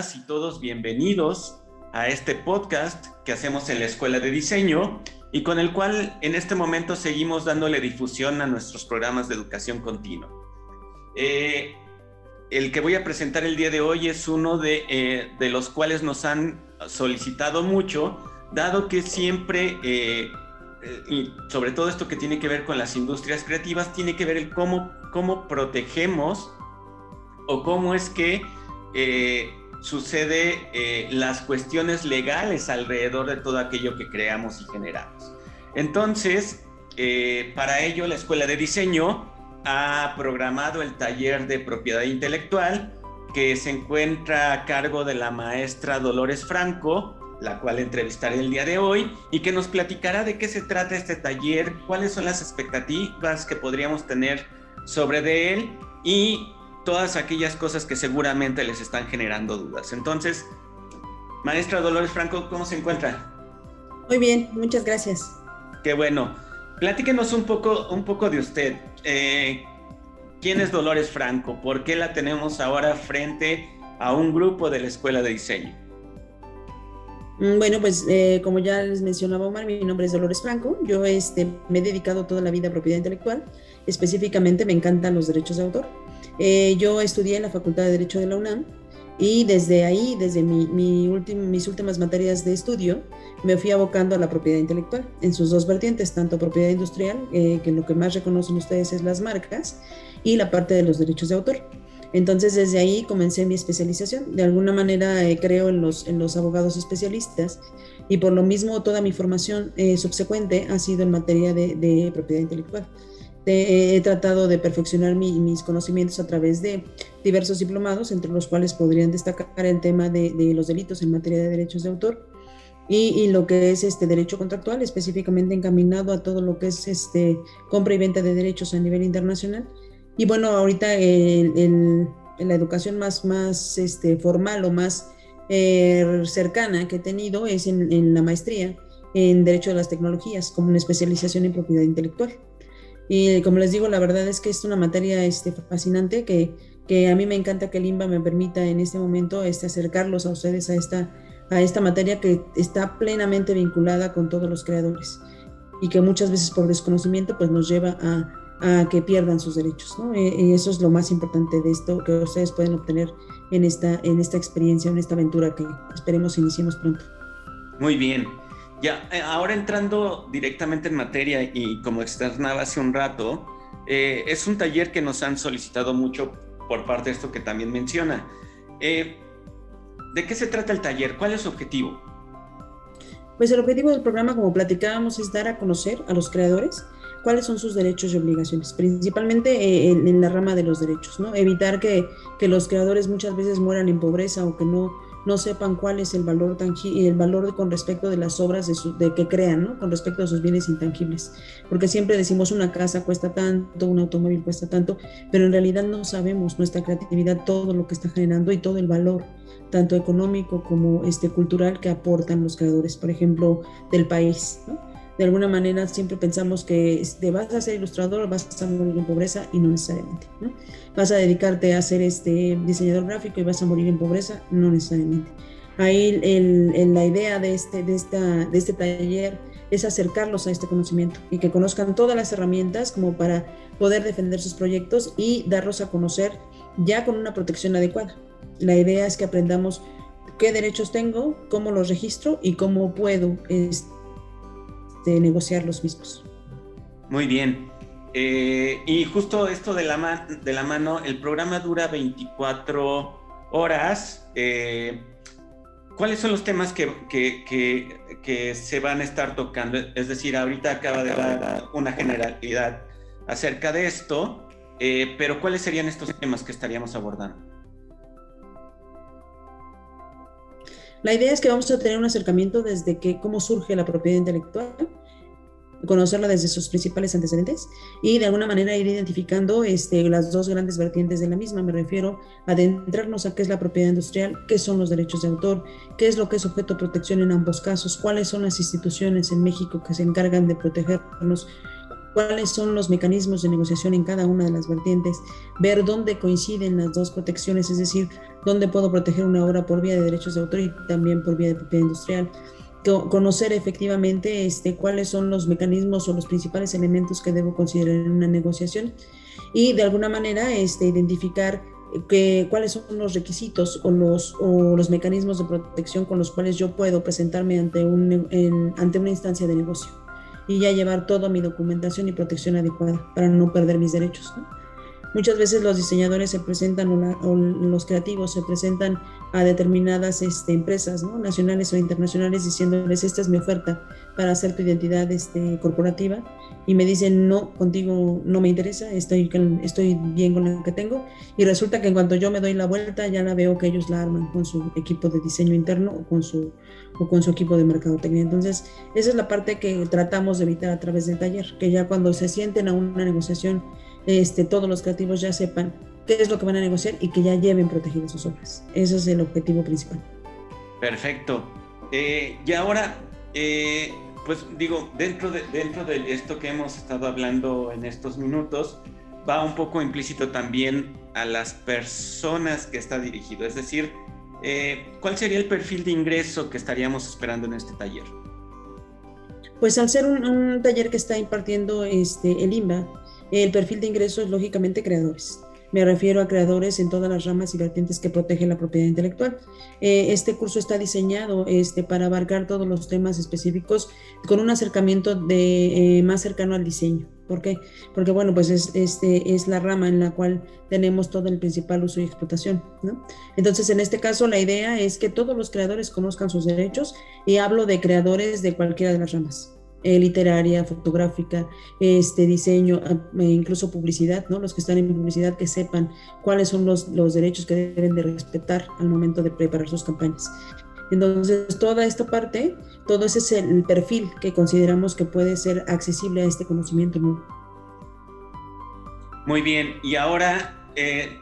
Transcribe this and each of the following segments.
y todos bienvenidos a este podcast que hacemos en la Escuela de Diseño y con el cual en este momento seguimos dándole difusión a nuestros programas de educación continua. Eh, el que voy a presentar el día de hoy es uno de, eh, de los cuales nos han solicitado mucho, dado que siempre, eh, y sobre todo esto que tiene que ver con las industrias creativas, tiene que ver el cómo, cómo protegemos o cómo es que sucede las cuestiones legales alrededor de todo aquello que creamos y generamos. Entonces, para ello la Escuela de Diseño ha programado el taller de propiedad intelectual que se encuentra a cargo de la maestra Dolores Franco, la cual entrevistaré el día de hoy, y que nos platicará de qué se trata este taller, cuáles son las expectativas que podríamos tener sobre de él y todas aquellas cosas que seguramente les están generando dudas. Entonces, maestra Dolores Franco, ¿cómo se encuentra? Muy bien, muchas gracias. Qué bueno. Platíquenos un poco, un poco de usted. Eh, ¿Quién es Dolores Franco? ¿Por qué la tenemos ahora frente a un grupo de la Escuela de Diseño? Mm, bueno, pues eh, como ya les mencionaba Omar, mi nombre es Dolores Franco. Yo este, me he dedicado toda la vida a propiedad intelectual. Específicamente me encantan los derechos de autor. Eh, yo estudié en la Facultad de Derecho de la UNAM y desde ahí, desde mi, mis últimas materias de estudio, me fui abocando a la propiedad intelectual en sus dos vertientes, tanto propiedad industrial, eh, que lo que más reconocen ustedes es las marcas, y la parte de los derechos de autor. Entonces desde ahí comencé mi especialización. De alguna manera eh, creo en los, en los abogados especialistas y por lo mismo toda mi formación eh, subsecuente ha sido en materia de, de propiedad intelectual he tratado de perfeccionar mis conocimientos a través de diversos diplomados, entre los cuales podrían destacar el tema de, los delitos en materia de derechos de autor y, lo que es este derecho contractual, específicamente encaminado a todo lo que es este compra y venta de derechos a nivel internacional. Y bueno, ahorita en la educación más, más este, formal o más eh, cercana que he tenido es en, en la maestría en Derecho de las Tecnologías, como una especialización en propiedad intelectual. Y como les digo, la verdad es que es una materia este, fascinante que, que a mí me encanta que el IMBA me permita en este momento este, acercarlos a ustedes a esta, a esta materia que está plenamente vinculada con todos los creadores y que muchas veces por desconocimiento pues nos lleva a, a que pierdan sus derechos. ¿no? Eh, y eso es lo más importante de esto que ustedes pueden obtener en esta, en esta experiencia, en esta aventura que esperemos iniciemos pronto. Muy bien. Ya, eh, ahora entrando directamente en materia y como externaba hace un rato, eh, es un taller que nos han solicitado mucho por parte de esto que también menciona. Eh, ¿De qué se trata el taller? ¿Cuál es su objetivo? Pues el objetivo del programa, como platicábamos, es dar a conocer a los creadores cuáles son sus derechos y obligaciones, principalmente en, la rama de los derechos, ¿no? Evitar que, que los creadores muchas veces mueran en pobreza o que no no sepan cuál es el valor tangible, el valor con respecto de las obras de, que crean, ¿no? Con respecto a sus bienes intangibles. Porque siempre decimos una casa cuesta tanto, un automóvil cuesta tanto, pero en realidad no sabemos nuestra creatividad, todo lo que está generando y todo el valor, tanto económico como este, cultural, que aportan los creadores, por ejemplo, del país. De alguna manera siempre pensamos que te vas a ser ilustrador, vas a morir en pobreza y no necesariamente. Vas a dedicarte a ser este diseñador gráfico y vas a morir en pobreza, no necesariamente. Ahí la idea de este, de, esta, de este taller es acercarlos a este conocimiento y que conozcan todas las herramientas como para poder defender sus proyectos y darlos a conocer ya con una protección adecuada. La idea es que aprendamos qué derechos tengo, cómo los registro y cómo puedo este, de negociar los mismos. Muy bien. Eh, y justo esto de la, de la mano, el programa dura 24 horas. Eh, ¿Cuáles son los temas que, que, que, se van a estar tocando? Es decir, ahorita acaba de dar una generalidad acerca de esto, eh, pero ¿cuáles serían estos temas que estaríamos abordando? La idea es que vamos a tener un acercamiento desde que cómo surge la propiedad intelectual, conocerla desde sus principales antecedentes y de alguna manera ir identificando este, las dos grandes vertientes de la misma. Me refiero a adentrarnos a qué es la propiedad industrial, qué son los derechos de autor, qué es lo que es objeto de protección en ambos casos, cuáles son las instituciones en México que se encargan de protegernos cuáles son los mecanismos de negociación en cada una de las vertientes, ver dónde coinciden las dos protecciones, es decir, dónde puedo proteger una obra por vía de derechos de autor y también por vía de propiedad industrial, conocer efectivamente este, cuáles son los mecanismos o los principales elementos que debo considerar en una negociación y de alguna manera este, identificar que, cuáles son los requisitos o los, o los mecanismos de protección con los cuales yo puedo presentarme ante, un, ante una instancia de negocio y ya llevar toda mi documentación y protección adecuada para no perder mis derechos. Muchas veces los diseñadores se presentan o, los creativos se presentan a determinadas este, empresas ¿no? nacionales o internacionales diciéndoles esta es mi oferta para hacer tu identidad este, corporativa y me dicen no, contigo no me interesa, estoy, estoy bien con lo que tengo y resulta que en cuanto yo me doy la vuelta ya la veo que ellos la arman con su equipo de diseño interno o con su, o con su equipo de mercadotecnia. Entonces esa es la parte que tratamos de evitar a través del taller, que ya cuando se sienten a una negociación este, todos los creativos ya sepan qué es lo que van a negociar y que ya lleven protegidas sus obras. Ese es el objetivo principal. Perfecto. Eh, y ahora, eh, pues digo, dentro de, dentro de esto que hemos estado hablando en estos minutos, va un poco implícito también a las personas que está dirigido. Es decir, eh, ¿cuál sería el perfil de ingreso que estaríamos esperando en este taller? Pues al ser un, un taller que está impartiendo este, el IMBA, el perfil de ingreso es lógicamente creadores. Me refiero a creadores en todas las ramas y vertientes que protegen la propiedad intelectual. Eh, este curso está diseñado este, para abarcar todos los temas específicos con un acercamiento de, eh, más cercano al diseño. ¿Por qué? Porque, bueno, pues es, este, es la rama en la cual tenemos todo el principal uso y explotación. Entonces, en este caso, la idea es que todos los creadores conozcan sus derechos y hablo de creadores de cualquiera de las ramas. Eh, literaria, fotográfica, este diseño, e incluso publicidad, ¿no? Los que están en publicidad que sepan cuáles son los, los derechos que deben de respetar al momento de preparar sus campañas. Entonces, toda esta parte, todo ese es el perfil que consideramos que puede ser accesible a este conocimiento nuevo. Muy bien, y ahora, eh,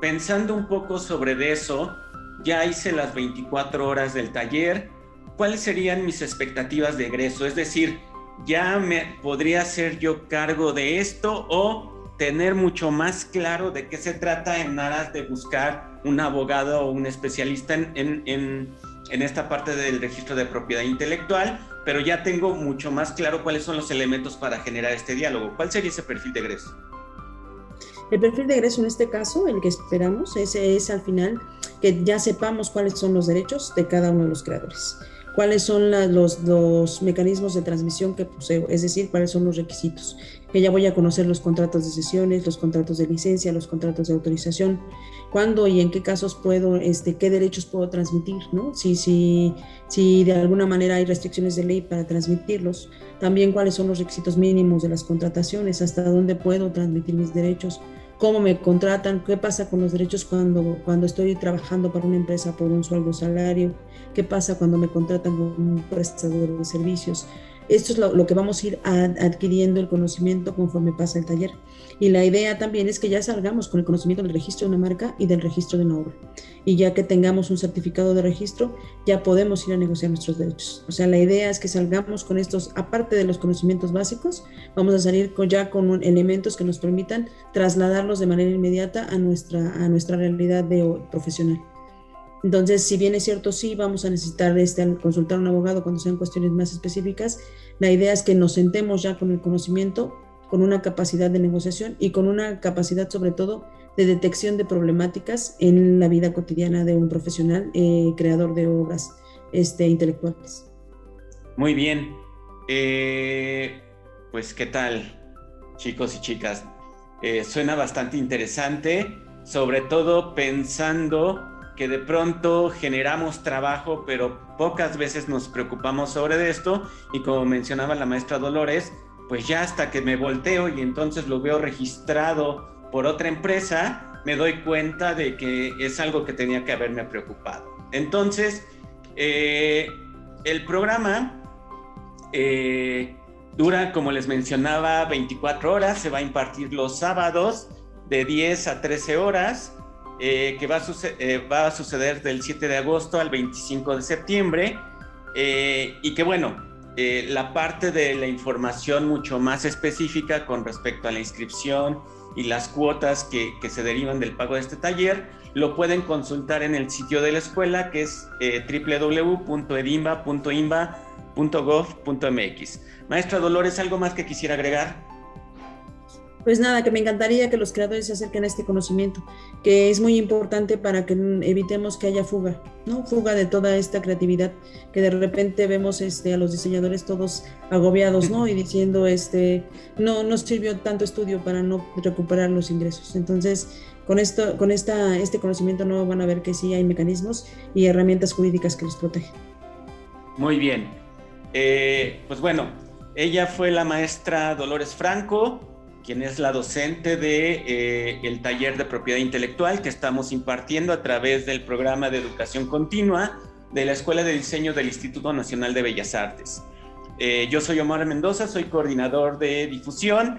pensando un poco sobre eso, ya hice las 24 horas del taller, ¿cuáles serían mis expectativas de egreso? Es decir, ¿ya me podría hacer yo cargo de esto o tener mucho más claro de qué se trata en aras de buscar un abogado o un especialista en, en, en, esta parte del registro de propiedad intelectual, pero ya tengo mucho más claro cuáles son los elementos para generar este diálogo. ¿Cuál sería ese perfil de egreso? El perfil de egreso en este caso, el que esperamos, ese es al final que ya sepamos cuáles son los derechos de cada uno de los creadores cuáles son los, los, mecanismos de transmisión que poseo, es decir, cuáles son los requisitos. Que ya voy a conocer los contratos de sesiones, los contratos de licencia, los contratos de autorización, cuándo y en qué casos puedo, este, qué derechos puedo transmitir, ¿no? Si, si, si de alguna manera hay restricciones de ley para transmitirlos, también cuáles son los requisitos mínimos de las contrataciones, hasta dónde puedo transmitir mis derechos, cómo me contratan, qué pasa con los derechos cuando, cuando estoy trabajando para una empresa por un sueldo salario, qué pasa cuando me contratan como un prestador de servicios. Esto es lo, que vamos a ir adquiriendo el conocimiento conforme pasa el taller. Y la idea también es que ya salgamos con el conocimiento del registro de una marca y del registro de una obra. Y ya que tengamos un certificado de registro, ya podemos ir a negociar nuestros derechos. O sea, la idea es que salgamos con estos, aparte de los conocimientos básicos, vamos a salir con, ya con elementos que nos permitan trasladarlos de manera inmediata a nuestra, a nuestra realidad de, profesional. Entonces, si bien es cierto, sí vamos a necesitar este, consultar a un abogado cuando sean cuestiones más específicas, la idea es que nos sentemos ya con el conocimiento, con una capacidad de negociación y con una capacidad sobre todo de detección de problemáticas en la vida cotidiana de un profesional eh, creador de obras este, intelectuales. Muy bien. Eh, pues, ¿qué tal, chicos y chicas? Eh, suena bastante interesante, sobre todo pensando que de pronto generamos trabajo, pero pocas veces nos preocupamos sobre esto y como mencionaba la maestra Dolores, pues ya hasta que me volteo y entonces lo veo registrado por otra empresa, me doy cuenta de que es algo que tenía que haberme preocupado. Entonces, eh, el programa eh, dura, como les mencionaba, 24 horas, se va a impartir los sábados de 10 a 13 horas eh, que va a, eh, va a, suceder del 7 de agosto al 25 de septiembre. Eh, y que bueno, eh, la parte de la información mucho más específica con respecto a la inscripción y las cuotas que, se derivan del pago de este taller, lo pueden consultar en el sitio de la escuela que es eh, www.edimba.imba.gov.mx. Maestra Dolores, ¿algo más que quisiera agregar? Pues nada, que me encantaría que los creadores se acerquen a este conocimiento, que es muy importante para que evitemos que haya fuga, ¿no? Fuga de toda esta creatividad, que de repente vemos este, a los diseñadores todos agobiados, ¿no? Y diciendo, este, no, no sirvió tanto estudio para no recuperar los ingresos. Entonces, con, esto, con esta, este conocimiento no van a ver que sí hay mecanismos y herramientas jurídicas que los protegen. Muy bien. Eh, pues bueno, ella fue la maestra Dolores Franco, quien es la docente de eh, taller de propiedad intelectual que estamos impartiendo a través del programa de educación continua de la Escuela de Diseño del Instituto Nacional de Bellas Artes. Eh, yo soy Omar Mendoza, soy coordinador de difusión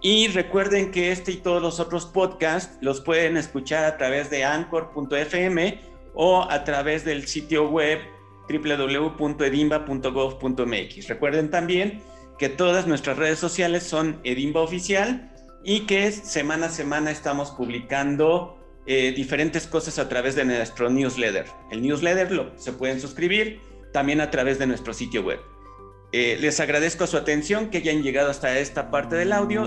y recuerden que este y todos los otros podcasts los pueden escuchar a través de anchor.fm o a través del sitio web www.edimba.gov.mx. Recuerden también que todas nuestras redes sociales son Edimba Oficial y que semana a semana estamos publicando eh, diferentes cosas a través de nuestro newsletter. El newsletter lo, se pueden suscribir también a través de nuestro sitio web. Eh, les agradezco su atención, que hayan llegado hasta esta parte del audio.